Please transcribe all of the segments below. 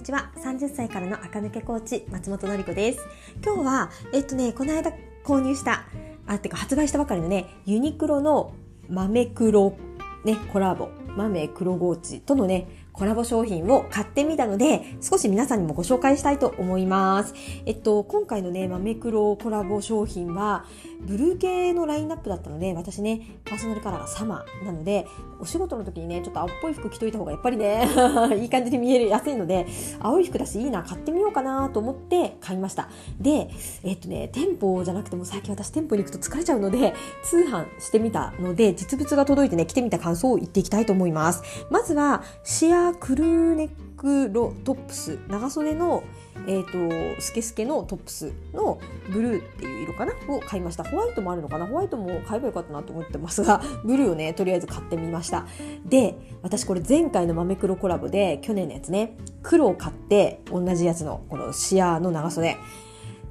にちは。30歳からの赤抜けコーチ、松本の子です。今日は、えっとね、この間購入した、あ、てか発売したばかりのね、ユニクロの豆黒、ね、コラボ、豆黒ゴーチとのね、コラボ商品を買ってみたので、少し皆さんにもご紹介したいと思います。えっと、今回のね、豆黒コラボ商品は、ブルー系のラインナップだったので、私ね、パーソナルカラーがサマーなので、お仕事の時にね、ちょっと青っぽい服着といた方がやっぱりね、いい感じに見えるやすいので、青い服だしいいな、買ってみようかなと思って買いました。で、えっとね、店舗じゃなくても最近私店舗に行くと疲れちゃうので、通販してみたので、実物が届いてね、着てみた感想を言っていきたいと思います。まずは、シアクルーネックロトップス、長袖のえーと、スケスケのトップスのブルーっていう色かな？を買いました。ホワイトもあるのかな？ホワイトも買えばよかったなと思ってますが ブルーをねとりあえず買ってみました。で私これ前回の豆黒コラボで去年のやつね黒を買って同じやつのこのシアーの長袖。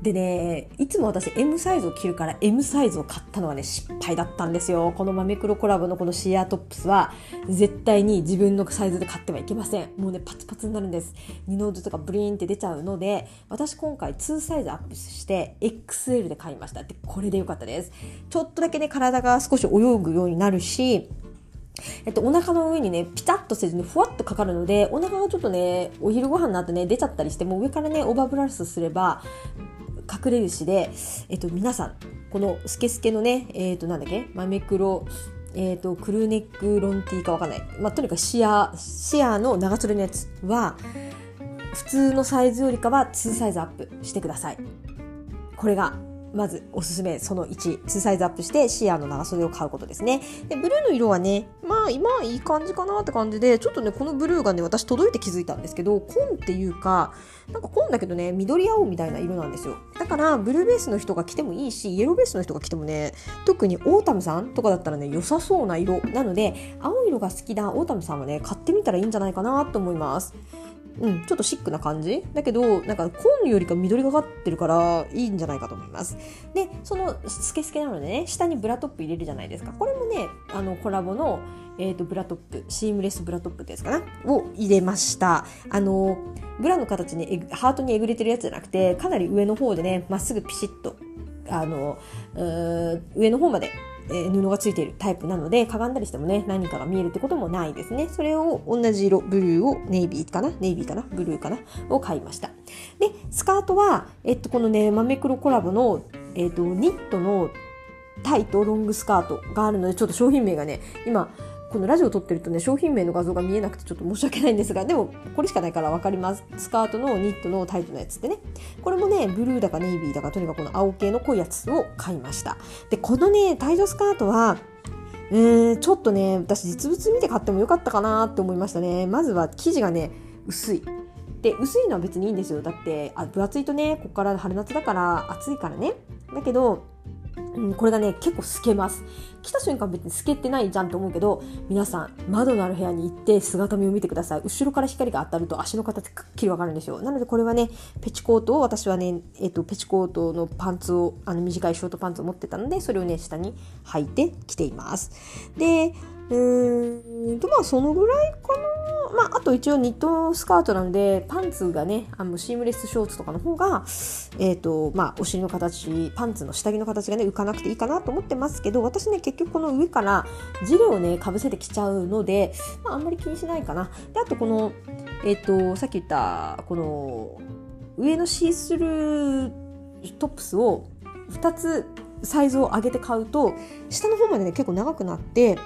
でね、いつも私 M サイズを着るから M サイズを買ったのはね、失敗だったんですよ。この豆黒コラボのこのシアートップスは、絶対に自分のサイズで買ってはいけません。もうね、パツパツになるんです。二の腕とかブリーンって出ちゃうので、私今回2サイズアップして XL で買いました。で、これでよかったです。ちょっとだけね、体が少し泳ぐようになるし、えっと、お腹の上にね、ピタッとせずにふわっとかかるので、お腹がちょっとね、お昼ご飯になってね、出ちゃったりして、もう上からね、オーバーブラウスすれば、隠れるしで、えっと、皆さん、このスケスケのね、えっ、と、なんだっけ、マメクロ、えっ、と、クルーネックロンティーかわかんない。まあ、とにかくシア、シアの長袖のやつは、普通のサイズよりかは2サイズアップしてください。これがまずおすすめその1、2サイズアップしてシアーの長袖を買うことですね。で、ブルーの色はね、まあ今いい感じかなって感じで、ちょっとね、このブルーがね、私届いて気づいたんですけど、紺っていうか、なんか紺だけどね、緑青みたいな色なんですよ。だから、ブルーベースの人が着てもいいし、イエローベースの人が着てもね、特にオータムさんとかだったらね、良さそうな色なので、青色が好きなオータムさんはね、買ってみたらいいんじゃないかなと思います。うん、ちょっとシックな感じだけど、なんか紺よりか緑がかってるからいいんじゃないかと思います。で、そのスケスケなのでね、下にブラトップ入れるじゃないですか。これもね、あのコラボの、えーと、ブラトップ、シームレスブラトップってやつかな？を入れました。あの、ブラの形にハートにえぐれてるやつじゃなくて、かなり上の方でね、まっすぐピシッと、あの、上の方までえー、布がついているタイプなので、かがんだりしてもね、何かが見えるってこともないですね。それを同じ色、ブルーをネイビーかな？ネイビーかな？ブルーかな？を買いました。で、スカートは、えっと、このね、豆黒コラボの、えっと、ニットのタイとロングスカートがあるので、ちょっと商品名がね、今、このラジオを撮ってるとね、商品名の画像が見えなくてちょっと申し訳ないんですが、でもこれしかないから分かります。スカートのニットのタイトなやつってね。これもね、ブルーだかネイビーだか、とにかくこの青系の濃いやつを買いました。で、このね、タイトスカートは、えー、ちょっとね、私実物見て買ってもよかったかなって思いましたね。まずは生地がね、薄い。で、薄いのは別にいいんですよ。だって、あ分厚いとね、ここから春夏だから暑いからね。だけど、うん、これがね、結構透けます。来た瞬間別に透けてないじゃんと思うけど、皆さん、窓のある部屋に行って姿見を見てください。後ろから光が当たると足の形くっきりわかるんですよ。なのでこれはね、ペチコートを、私はね、えっ、と、ペチコートのパンツを、あの短いショートパンツを持ってたので、それをね、下に履いてきています。で、うーんと、まあそのぐらいかな。まあ、あと一応ニットスカートなので、パンツがね、あのシームレスショーツとかの方が、え、ー、と、まあ、お尻の形、パンツの下着の形がね、浮かなくていいかなと思ってますけど、私ね、結局この上からジレをね、かぶせてきちゃうので、まあ、あんまり気にしないかな。で、あとこの、えっ、ー、と、さっき言った、この、上のシースルートップスを2つサイズを上げて買うと、下の方までね、結構長くなって、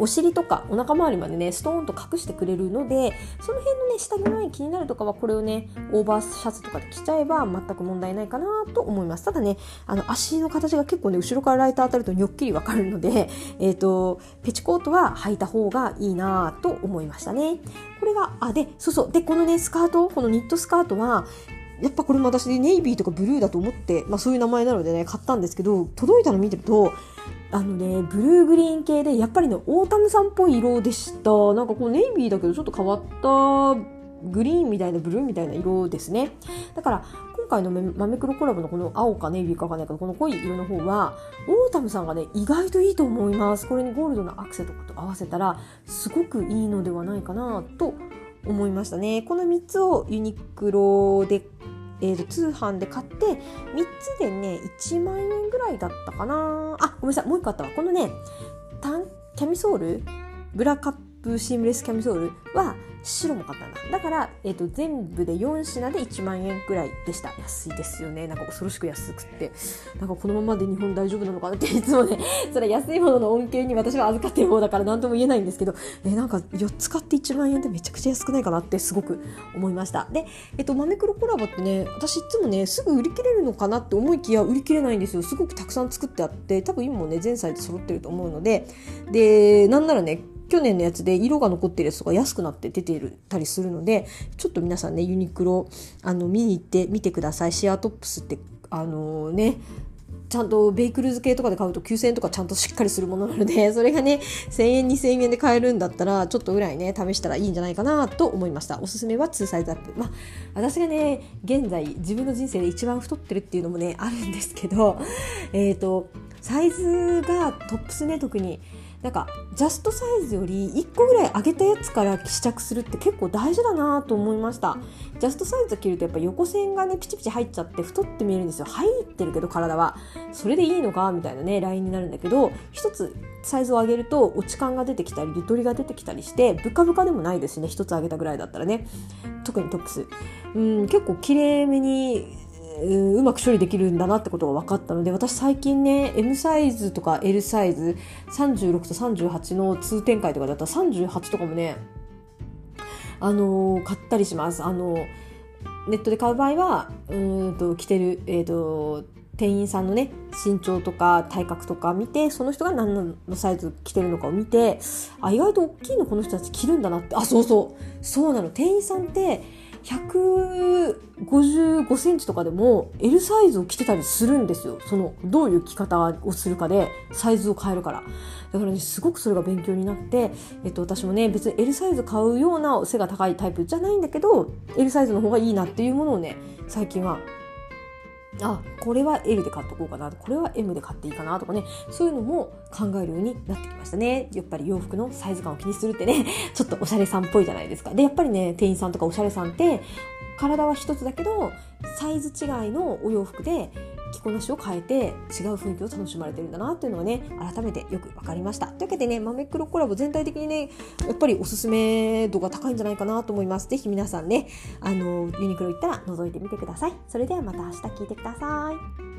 お尻とかお腹周りまでねストーンと隠してくれるのでその辺のね下着のライン気になるとかはこれをねオーバーシャツとかで着ちゃえば全く問題ないかなと思います。ただねあの足の形が結構ね後ろからライト当たるとにょっきりわかるので えっ、ー、とペチコートは履いた方がいいなと思いましたね。これがあでそうそう。でこのねスカートこのニットスカートはやっぱこれも私ネイビーとかブルーだと思って、まあそういう名前なのでね、買ったんですけど、届いたの見てると、あのね、ブルーグリーン系で、やっぱりね、オータムさんっぽい色でした。なんかこうネイビーだけどちょっと変わったグリーンみたいなブルーみたいな色ですね。だから、今回のマメクロコラボのこの青かネイビーかわかんないけど、この濃い色の方は、オータムさんがね、意外といいと思います。これにゴールドのアクセントと合わせたら、すごくいいのではないかなと思いましたね。この3つをユニクロで、えー、と通販で買って3つでね1万円ぐらいだったかな。あごめんなさいもう1個あったわ。このねタンキャミソールブラカップシームレスキャミソールは白も買ったんだ。だから、えーと、全部で4品で1万円くらいでした。安いですよね。なんか恐ろしく安くって。なんかこのままで日本大丈夫なのかなっていつもねそれ安いものの恩恵に私は預かってる方だから何とも言えないんですけど、えなんか4つ買って1万円でめちゃくちゃ安くないかなってすごく思いました。で、え、ー、と豆黒コラボってね私いつもねすぐ売り切れるのかなって思いきや売り切れないんですよ。すごくたくさん作ってあって多分今もね全サイズ揃ってると思うので。でなんならね去年のやつで色が残ってるやつとか安くなって出てるたりするのでちょっと皆さんねユニクロあの見に行ってみてくださいシェアトップスってあのねちゃんとベイクルーズ系とかで買うと9000円とかちゃんとしっかりするものなので、それがね、1000円、2000円で買えるんだったら、ちょっとぐらいね、試したらいいんじゃないかなと思いました。おすすめは2サイズアップ。まあ、私がね、現在自分の人生で一番太ってるっていうのもね、あるんですけど、えっ、ー、と、サイズがトップスね、特に、なんかジャストサイズより1個ぐらい上げたやつから試着するって結構大事だなと思いました。ジャストサイズ着るとやっぱ横線がねピチピチ入っちゃって太って見えるんですよ。入ってるけど体は。それでいいのかみたいなねラインになるんだけど一つサイズを上げると落ち感が出てきたりゆとりが出てきたりしてブカブカでもないですね一つ上げたぐらいだったらね。特にトップス。うん結構綺麗めにうまく処理できるんだなってことが分かったので私最近ね M サイズとか L サイズ36と38の通展開とかだったら38とかもねあのー、買ったりします。あのネットで買う場合はうんと着てる、えーと、店員さんのね身長とか体格とか見てその人が何のサイズ着てるのかを見てあ意外と大きいのこの人たち着るんだなって。あそうそう。そうなの。店員さんって155センチとかでも L サイズを着てたりするんですよ。その、どういう着方をするかでサイズを変えるから。だからね、すごくそれが勉強になって、えっと、私もね、別に L サイズ買うような背が高いタイプじゃないんだけど、L サイズの方がいいなっていうものをね、最近はあこれは L で買っとこうかな。これは M で買っていいかなとかね。そういうのも考えるようになってきましたね。やっぱり洋服のサイズ感を気にするってね。ちょっとおしゃれさんっぽいじゃないですか。でやっぱりね店員さんとかおしゃれさんって体は一つだけどサイズ違いのお洋服で着こなしを変えて違う雰囲気を楽しまれてるんだなっていうのはね改めてよく分かりました。というわけでね豆黒コラボ全体的にねやっぱりおすすめ度が高いんじゃないかなと思います。是非皆さんねあのユニクロ行ったら覗いてみてください。それではまた明日聞いてください。